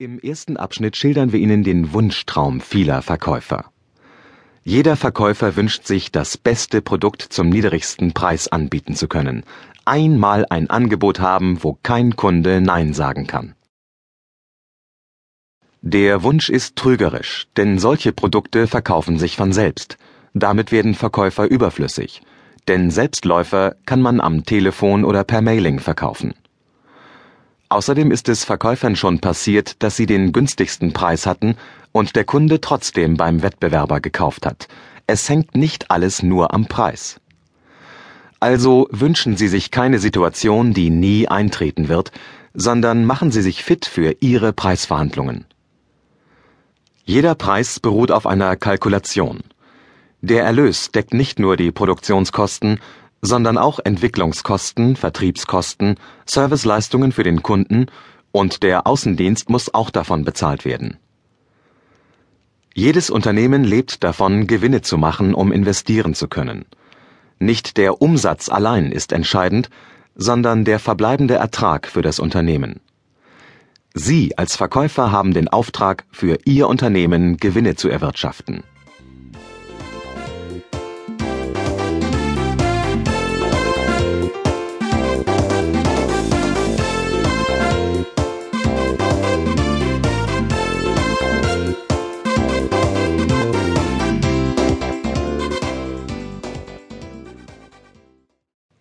Im ersten Abschnitt schildern wir Ihnen den Wunschtraum vieler Verkäufer. Jeder Verkäufer wünscht sich, das beste Produkt zum niedrigsten Preis anbieten zu können. Einmal ein Angebot haben, wo kein Kunde Nein sagen kann. Der Wunsch ist trügerisch, denn solche Produkte verkaufen sich von selbst. Damit werden Verkäufer überflüssig. Denn Selbstläufer kann man am Telefon oder per Mailing verkaufen. Außerdem ist es Verkäufern schon passiert, dass sie den günstigsten Preis hatten und der Kunde trotzdem beim Wettbewerber gekauft hat. Es hängt nicht alles nur am Preis. Also wünschen Sie sich keine Situation, die nie eintreten wird, sondern machen Sie sich fit für Ihre Preisverhandlungen. Jeder Preis beruht auf einer Kalkulation. Der Erlös deckt nicht nur die Produktionskosten, sondern auch Entwicklungskosten, Vertriebskosten, Serviceleistungen für den Kunden und der Außendienst muss auch davon bezahlt werden. Jedes Unternehmen lebt davon, Gewinne zu machen, um investieren zu können. Nicht der Umsatz allein ist entscheidend, sondern der verbleibende Ertrag für das Unternehmen. Sie als Verkäufer haben den Auftrag, für Ihr Unternehmen Gewinne zu erwirtschaften.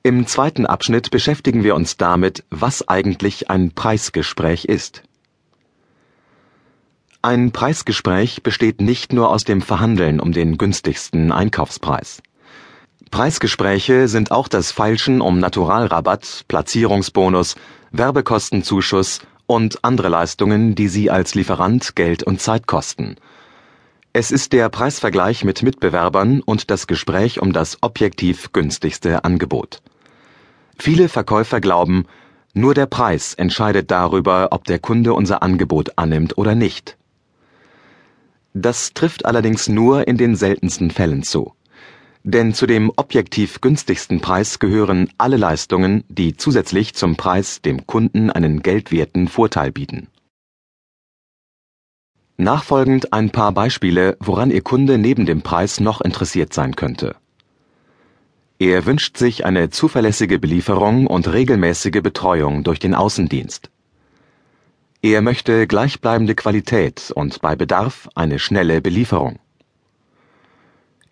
Im zweiten Abschnitt beschäftigen wir uns damit, was eigentlich ein Preisgespräch ist. Ein Preisgespräch besteht nicht nur aus dem Verhandeln um den günstigsten Einkaufspreis. Preisgespräche sind auch das Feilschen um Naturalrabatt, Platzierungsbonus, Werbekostenzuschuss und andere Leistungen, die Sie als Lieferant Geld und Zeit kosten. Es ist der Preisvergleich mit Mitbewerbern und das Gespräch um das objektiv günstigste Angebot. Viele Verkäufer glauben, nur der Preis entscheidet darüber, ob der Kunde unser Angebot annimmt oder nicht. Das trifft allerdings nur in den seltensten Fällen zu. Denn zu dem objektiv günstigsten Preis gehören alle Leistungen, die zusätzlich zum Preis dem Kunden einen geldwerten Vorteil bieten. Nachfolgend ein paar Beispiele, woran Ihr Kunde neben dem Preis noch interessiert sein könnte. Er wünscht sich eine zuverlässige Belieferung und regelmäßige Betreuung durch den Außendienst. Er möchte gleichbleibende Qualität und bei Bedarf eine schnelle Belieferung.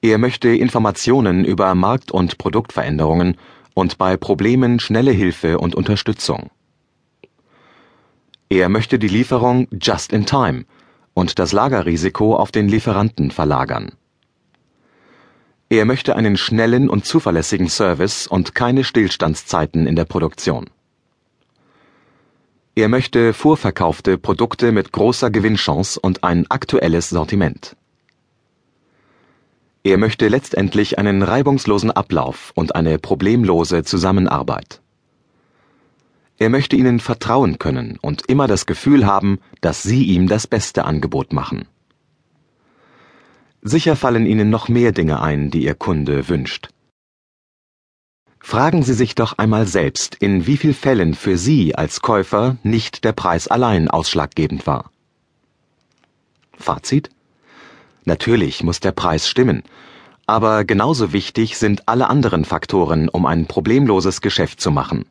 Er möchte Informationen über Markt- und Produktveränderungen und bei Problemen schnelle Hilfe und Unterstützung. Er möchte die Lieferung just in time und das Lagerrisiko auf den Lieferanten verlagern. Er möchte einen schnellen und zuverlässigen Service und keine Stillstandszeiten in der Produktion. Er möchte vorverkaufte Produkte mit großer Gewinnchance und ein aktuelles Sortiment. Er möchte letztendlich einen reibungslosen Ablauf und eine problemlose Zusammenarbeit. Er möchte Ihnen vertrauen können und immer das Gefühl haben, dass Sie ihm das beste Angebot machen. Sicher fallen Ihnen noch mehr Dinge ein, die Ihr Kunde wünscht. Fragen Sie sich doch einmal selbst, in wie vielen Fällen für Sie als Käufer nicht der Preis allein ausschlaggebend war. Fazit? Natürlich muss der Preis stimmen, aber genauso wichtig sind alle anderen Faktoren, um ein problemloses Geschäft zu machen.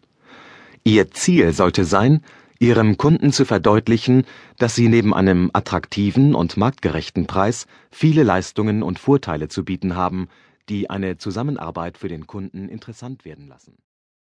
Ihr Ziel sollte sein, Ihrem Kunden zu verdeutlichen, dass Sie neben einem attraktiven und marktgerechten Preis viele Leistungen und Vorteile zu bieten haben, die eine Zusammenarbeit für den Kunden interessant werden lassen